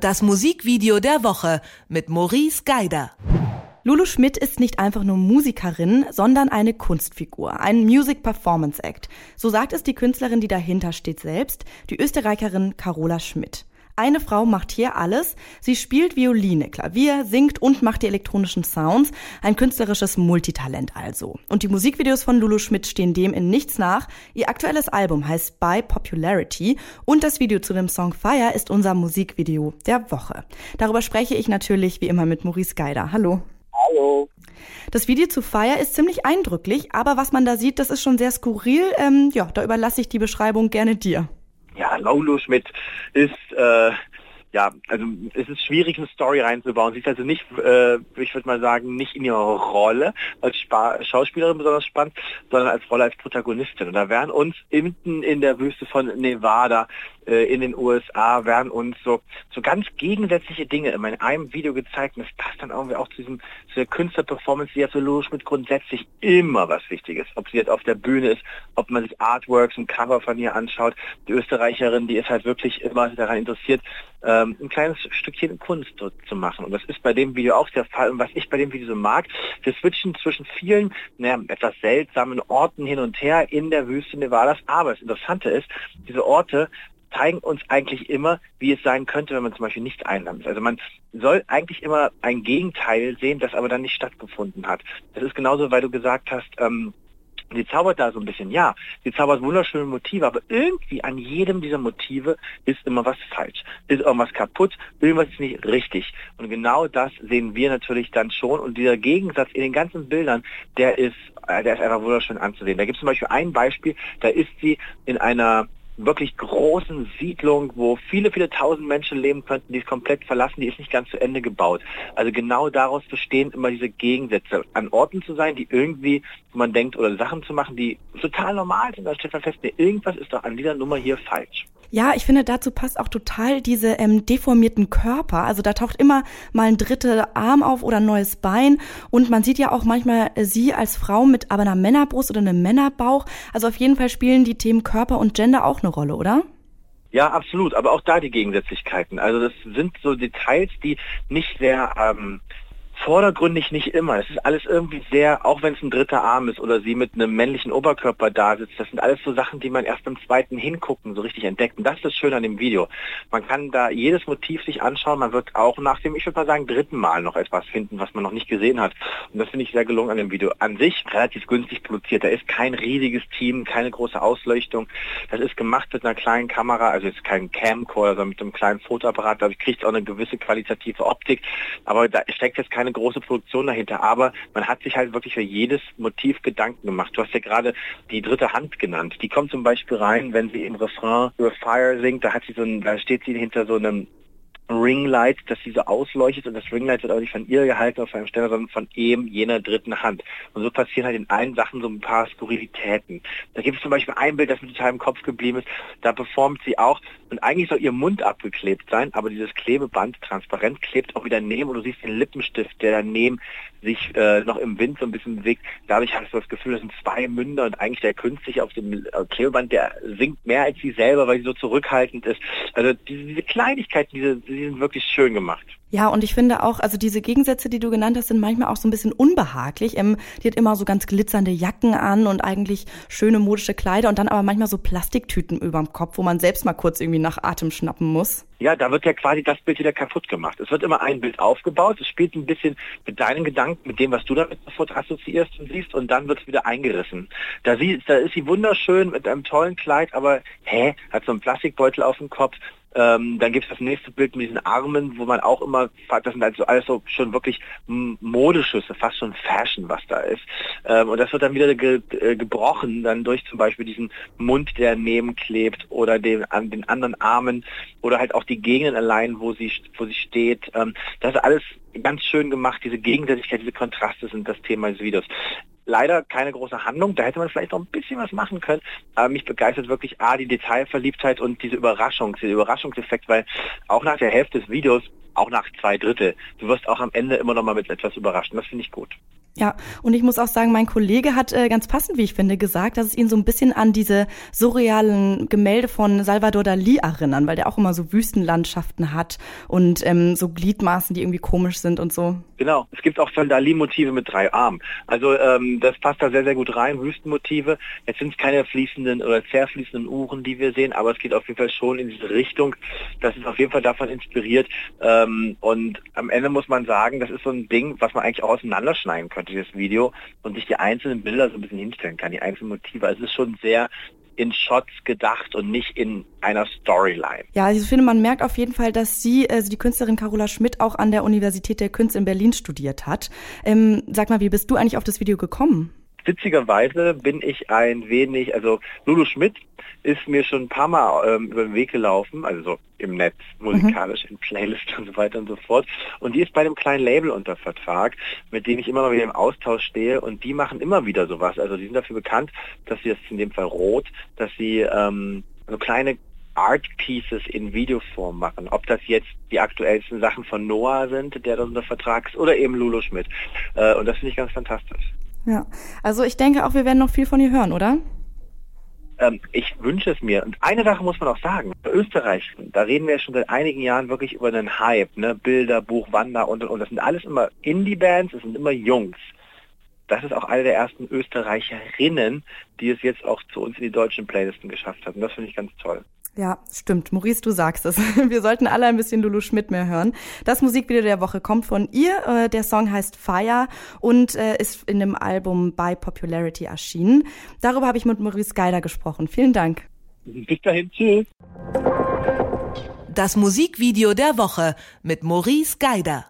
Das Musikvideo der Woche mit Maurice Geider. Lulu Schmidt ist nicht einfach nur Musikerin, sondern eine Kunstfigur, ein Music Performance Act. So sagt es die Künstlerin, die dahinter steht selbst, die Österreicherin Carola Schmidt. Eine Frau macht hier alles. Sie spielt Violine, Klavier, singt und macht die elektronischen Sounds. Ein künstlerisches Multitalent also. Und die Musikvideos von Lulu Schmidt stehen dem in nichts nach. Ihr aktuelles Album heißt By Popularity und das Video zu dem Song Fire ist unser Musikvideo der Woche. Darüber spreche ich natürlich wie immer mit Maurice Geider. Hallo. Hallo. Das Video zu Fire ist ziemlich eindrücklich, aber was man da sieht, das ist schon sehr skurril. Ähm, ja, da überlasse ich die Beschreibung gerne dir ja, Laulo Schmidt ist äh, ja, also es ist schwierig, eine Story reinzubauen. Sie ist also nicht, äh, ich würde mal sagen, nicht in ihrer Rolle als Spa Schauspielerin besonders spannend, sondern als Rolle als Protagonistin. Und da werden uns mitten in der Wüste von Nevada äh, in den USA werden uns so, so ganz gegensätzliche Dinge immer in einem Video gezeigt. Und das passt dann irgendwie auch zu, diesem, zu der Künstlerperformance, die ja für Logisch mit grundsätzlich immer was Wichtiges. Ob sie jetzt auf der Bühne ist, ob man sich Artworks und Cover von ihr anschaut. Die Österreicherin, die ist halt wirklich immer daran interessiert, ähm, ein kleines Stückchen Kunst dort zu machen. Und das ist bei dem Video auch der Fall. Und was ich bei dem Video so mag, wir switchen zwischen vielen naja, etwas seltsamen Orten hin und her in der Wüste Nevadas. Aber das Interessante ist, diese Orte zeigen uns eigentlich immer, wie es sein könnte, wenn man zum Beispiel nicht einlandet. Also man soll eigentlich immer ein Gegenteil sehen, das aber dann nicht stattgefunden hat. Das ist genauso, weil du gesagt hast, ähm, Sie zaubert da so ein bisschen, ja, sie zaubert wunderschöne Motive, aber irgendwie an jedem dieser Motive ist immer was falsch, ist irgendwas kaputt, irgendwas ist nicht richtig. Und genau das sehen wir natürlich dann schon. Und dieser Gegensatz in den ganzen Bildern, der ist, äh, der ist einfach wunderschön anzusehen. Da gibt es zum Beispiel ein Beispiel, da ist sie in einer wirklich großen Siedlung, wo viele, viele tausend Menschen leben könnten, die ist komplett verlassen, die ist nicht ganz zu Ende gebaut. Also genau daraus bestehen immer diese Gegensätze, an Orten zu sein, die irgendwie, wo man denkt, oder Sachen zu machen, die total normal sind. Da stellt man fest, nee, irgendwas ist doch an dieser Nummer hier falsch. Ja, ich finde, dazu passt auch total diese ähm, deformierten Körper. Also da taucht immer mal ein dritter Arm auf oder ein neues Bein. Und man sieht ja auch manchmal äh, sie als Frau mit aber einer Männerbrust oder einem Männerbauch. Also auf jeden Fall spielen die Themen Körper und Gender auch eine Rolle, oder? Ja, absolut. Aber auch da die Gegensätzlichkeiten. Also das sind so Details, die nicht sehr ähm, vordergründig nicht immer. Es ist alles irgendwie sehr, auch wenn es ein dritter Arm ist oder sie mit einem männlichen Oberkörper da sitzt, das sind alles so Sachen, die man erst beim zweiten Hingucken so richtig entdeckt. Und das ist das Schöne an dem Video. Man kann da jedes Motiv sich anschauen, man wird auch nach dem, ich würde mal sagen, dritten Mal noch etwas finden, was man noch nicht gesehen hat. Und das finde ich sehr gelungen an dem Video. An sich relativ günstig produziert. Da ist kein riesiges Team, keine große Ausleuchtung. Das ist gemacht mit einer kleinen Kamera, also jetzt kein Camcorder, sondern mit einem kleinen Fotoapparat. Dadurch kriegt es auch eine gewisse qualitative Optik. Aber da steckt jetzt keine große Produktion dahinter, aber man hat sich halt wirklich für jedes Motiv Gedanken gemacht. Du hast ja gerade die dritte Hand genannt. Die kommt zum Beispiel rein, wenn sie im Refrain über Fire singt, da hat sie so ein, da steht sie hinter so einem Ringlight, dass sie so ausleuchtet und das Ringlight wird auch nicht von ihr gehalten auf einem Ständer, sondern von eben jener dritten Hand. Und so passieren halt in allen Sachen so ein paar Skurrilitäten. Da gibt es zum Beispiel ein Bild, das mir total im Kopf geblieben ist, da performt sie auch und eigentlich soll ihr Mund abgeklebt sein, aber dieses Klebeband transparent klebt auch wieder neben und du siehst den Lippenstift, der daneben sich äh, noch im Wind so ein bisschen bewegt. Dadurch hast du das Gefühl, das sind zwei Münder und eigentlich der künstlich auf dem äh, Klebeband, der singt mehr als sie selber, weil sie so zurückhaltend ist. Also diese, diese Kleinigkeiten, diese, die sind wirklich schön gemacht. Ja, und ich finde auch, also diese Gegensätze, die du genannt hast, sind manchmal auch so ein bisschen unbehaglich. Ähm, die hat immer so ganz glitzernde Jacken an und eigentlich schöne modische Kleider und dann aber manchmal so Plastiktüten überm Kopf, wo man selbst mal kurz irgendwie nach Atem schnappen muss. Ja, da wird ja quasi das Bild wieder kaputt gemacht. Es wird immer ein Bild aufgebaut, es spielt ein bisschen mit deinen Gedanken, mit dem, was du damit sofort assoziierst und siehst, und dann wird es wieder eingerissen. Da, sie, da ist sie wunderschön mit einem tollen Kleid, aber hä, hat so einen Plastikbeutel auf dem Kopf, ähm, dann gibt es das nächste Bild mit diesen Armen, wo man auch immer, das sind also alles so schon wirklich Modeschüsse, fast schon Fashion, was da ist. Ähm, und das wird dann wieder ge äh, gebrochen, dann durch zum Beispiel diesen Mund, der neben klebt oder den, an den anderen Armen oder halt auch die Gegenden allein, wo sie, wo sie steht. Ähm, das ist alles ganz schön gemacht, diese Gegensätzlichkeit, diese Kontraste sind das Thema des Videos leider keine große Handlung. Da hätte man vielleicht noch ein bisschen was machen können. Aber mich begeistert wirklich A, die Detailverliebtheit und diese Überraschung, dieser Überraschungseffekt, weil auch nach der Hälfte des Videos, auch nach zwei Drittel, du wirst auch am Ende immer noch mal mit etwas überraschen. Das finde ich gut. Ja, und ich muss auch sagen, mein Kollege hat äh, ganz passend, wie ich finde, gesagt, dass es ihn so ein bisschen an diese surrealen Gemälde von Salvador Dali erinnern, weil der auch immer so Wüstenlandschaften hat und ähm, so Gliedmaßen, die irgendwie komisch sind und so. Genau, es gibt auch von Dali Motive mit drei Armen. Also ähm, das passt da sehr, sehr gut rein, Wüstenmotive. Jetzt sind es keine fließenden oder zerfließenden Uhren, die wir sehen, aber es geht auf jeden Fall schon in diese Richtung. Das ist auf jeden Fall davon inspiriert. Ähm, und am Ende muss man sagen, das ist so ein Ding, was man eigentlich auch auseinanderschneiden könnte, dieses Video, und sich die einzelnen Bilder so ein bisschen hinstellen kann, die einzelnen Motive. Also es ist schon sehr in Shots gedacht und nicht in einer Storyline. Ja, also ich finde, man merkt auf jeden Fall, dass sie, also die Künstlerin Carola Schmidt, auch an der Universität der Künste in Berlin studiert hat. Ähm, sag mal, wie bist du eigentlich auf das Video gekommen? Witzigerweise bin ich ein wenig, also Lulu Schmidt ist mir schon ein paar Mal ähm, über den Weg gelaufen, also so im Netz, musikalisch, mhm. in Playlists und so weiter und so fort. Und die ist bei einem kleinen Label unter Vertrag, mit dem ich immer mal wieder im Austausch stehe und die machen immer wieder sowas. Also die sind dafür bekannt, dass sie das in dem Fall rot, dass sie ähm, so kleine Art Pieces in Videoform machen. Ob das jetzt die aktuellsten Sachen von Noah sind, der da unter Vertrag ist, oder eben Lulu Schmidt. Äh, und das finde ich ganz fantastisch. Ja, also ich denke auch, wir werden noch viel von ihr hören, oder? Ähm, ich wünsche es mir. Und eine Sache muss man auch sagen. Österreich, da reden wir ja schon seit einigen Jahren wirklich über einen Hype, ne? Bilder, Buch, Wander und, und, und. Das sind alles immer Indie-Bands, das sind immer Jungs. Das ist auch eine der ersten Österreicherinnen, die es jetzt auch zu uns in die deutschen Playlisten geschafft hat. Und das finde ich ganz toll. Ja, stimmt. Maurice, du sagst es. Wir sollten alle ein bisschen Lulu Schmidt mehr hören. Das Musikvideo der Woche kommt von ihr. Äh, der Song heißt Fire und äh, ist in dem Album By Popularity erschienen. Darüber habe ich mit Maurice Geider gesprochen. Vielen Dank. Bis dahin. Tschüss. Das Musikvideo der Woche mit Maurice Geider.